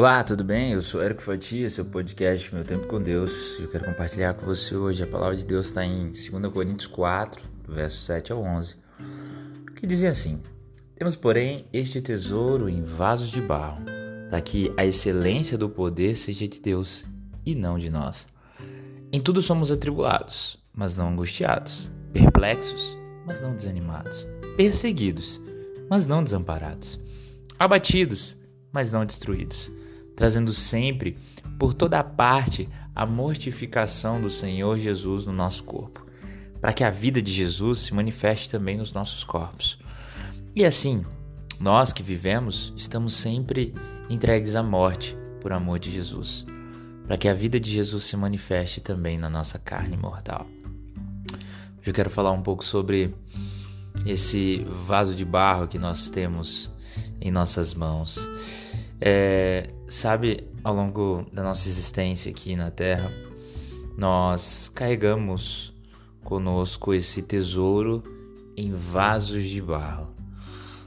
Olá, tudo bem? Eu sou Érico Fatia, seu podcast Meu Tempo com Deus. Eu quero compartilhar com você hoje. A palavra de Deus está em 2 Coríntios 4, verso 7 ao 11, que dizem assim: Temos, porém, este tesouro em vasos de barro, para que a excelência do poder seja de Deus e não de nós. Em tudo somos atribulados, mas não angustiados, perplexos, mas não desanimados, perseguidos, mas não desamparados, abatidos, mas não destruídos trazendo sempre por toda parte a mortificação do Senhor Jesus no nosso corpo, para que a vida de Jesus se manifeste também nos nossos corpos. E assim, nós que vivemos estamos sempre entregues à morte por amor de Jesus, para que a vida de Jesus se manifeste também na nossa carne mortal. Hoje eu quero falar um pouco sobre esse vaso de barro que nós temos em nossas mãos. É, sabe, ao longo da nossa existência aqui na Terra, nós carregamos conosco esse tesouro em vasos de barro.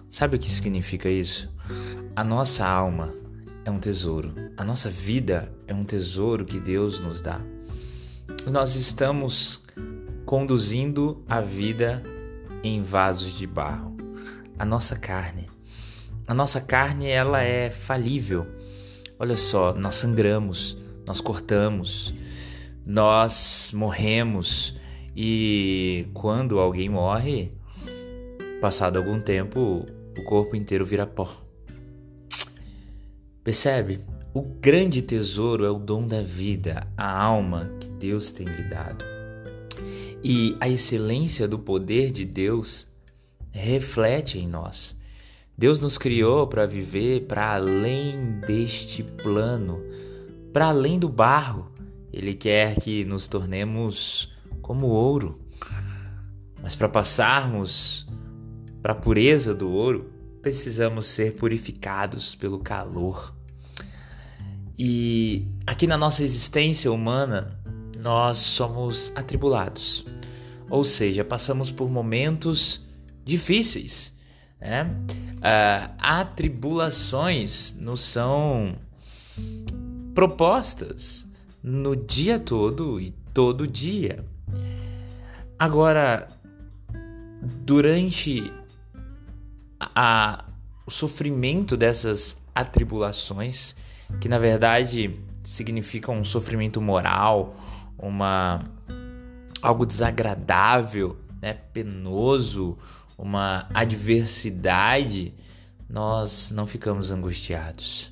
Sabe o que significa isso? A nossa alma é um tesouro, a nossa vida é um tesouro que Deus nos dá. Nós estamos conduzindo a vida em vasos de barro. A nossa carne a nossa carne ela é falível. Olha só, nós sangramos, nós cortamos, nós morremos e quando alguém morre, passado algum tempo, o corpo inteiro vira pó. Percebe? O grande tesouro é o dom da vida, a alma que Deus tem lhe dado. E a excelência do poder de Deus reflete em nós. Deus nos criou para viver para além deste plano, para além do barro. Ele quer que nos tornemos como ouro. Mas para passarmos para a pureza do ouro, precisamos ser purificados pelo calor. E aqui na nossa existência humana, nós somos atribulados. Ou seja, passamos por momentos difíceis. Né? uh, atribulações nos são propostas no dia todo e todo dia. Agora, durante a, o sofrimento dessas atribulações, que na verdade significam um sofrimento moral, uma algo desagradável, né, penoso, uma adversidade, nós não ficamos angustiados.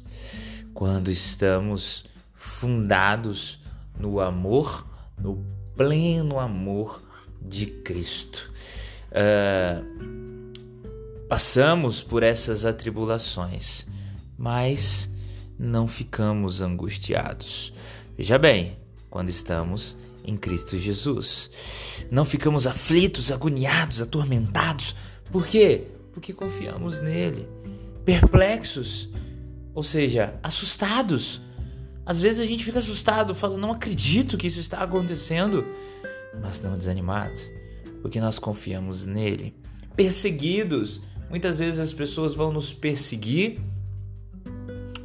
Quando estamos fundados no amor, no pleno amor de Cristo. Uh, passamos por essas atribulações, mas não ficamos angustiados. Veja bem, quando estamos em Cristo Jesus. Não ficamos aflitos, agoniados, atormentados. Por quê? Porque confiamos nele. Perplexos, ou seja, assustados. Às vezes a gente fica assustado, fala, não acredito que isso está acontecendo, mas não desanimados, porque nós confiamos nele. Perseguidos, muitas vezes as pessoas vão nos perseguir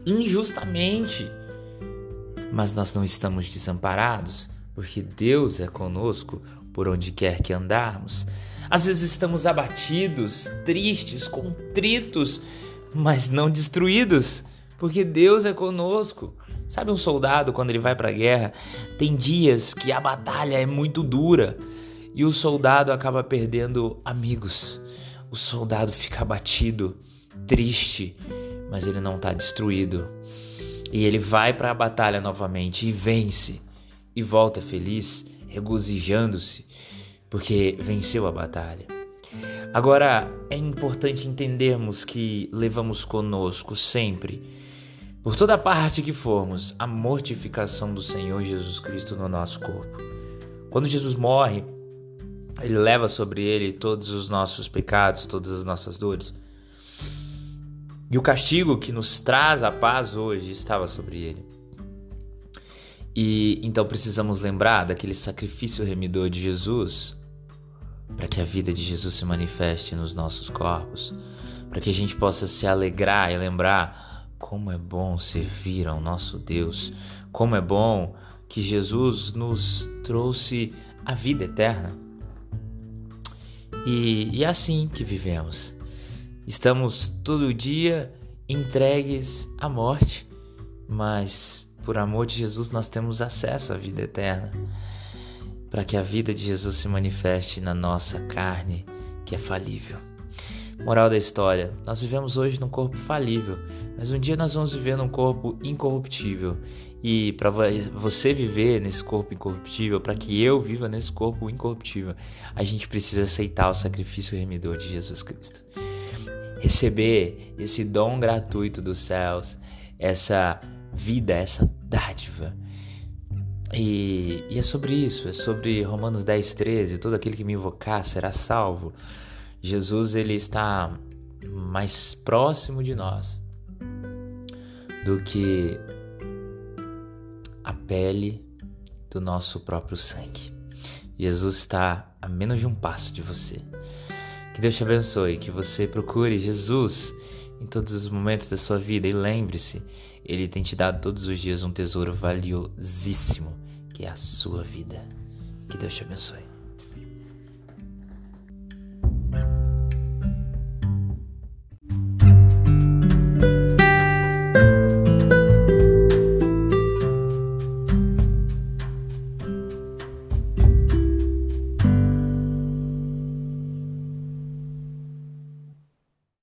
injustamente, mas nós não estamos desamparados porque Deus é conosco por onde quer que andarmos. Às vezes estamos abatidos, tristes, contritos, mas não destruídos, porque Deus é conosco. Sabe um soldado quando ele vai para a guerra, tem dias que a batalha é muito dura e o soldado acaba perdendo amigos. O soldado fica abatido, triste, mas ele não está destruído. E ele vai para a batalha novamente e vence e volta feliz, regozijando-se, porque venceu a batalha. Agora, é importante entendermos que levamos conosco sempre, por toda parte que formos, a mortificação do Senhor Jesus Cristo no nosso corpo. Quando Jesus morre, ele leva sobre ele todos os nossos pecados, todas as nossas dores. E o castigo que nos traz a paz hoje estava sobre ele. E então precisamos lembrar daquele sacrifício remidor de Jesus para que a vida de Jesus se manifeste nos nossos corpos, para que a gente possa se alegrar e lembrar como é bom servir ao nosso Deus, como é bom que Jesus nos trouxe a vida eterna. E, e é assim que vivemos. Estamos todo dia entregues à morte, mas por amor de Jesus nós temos acesso à vida eterna. Para que a vida de Jesus se manifeste na nossa carne, que é falível. Moral da história: nós vivemos hoje num corpo falível, mas um dia nós vamos viver num corpo incorruptível. E para você viver nesse corpo incorruptível, para que eu viva nesse corpo incorruptível, a gente precisa aceitar o sacrifício remidor de Jesus Cristo. Receber esse dom gratuito dos céus, essa vida, essa dádiva. E, e é sobre isso, é sobre Romanos 10, 13: todo aquele que me invocar será salvo. Jesus ele está mais próximo de nós do que a pele do nosso próprio sangue. Jesus está a menos de um passo de você. Que Deus te abençoe, que você procure Jesus em todos os momentos da sua vida e lembre-se, Ele tem te dado todos os dias um tesouro valiosíssimo, que é a sua vida. Que Deus te abençoe.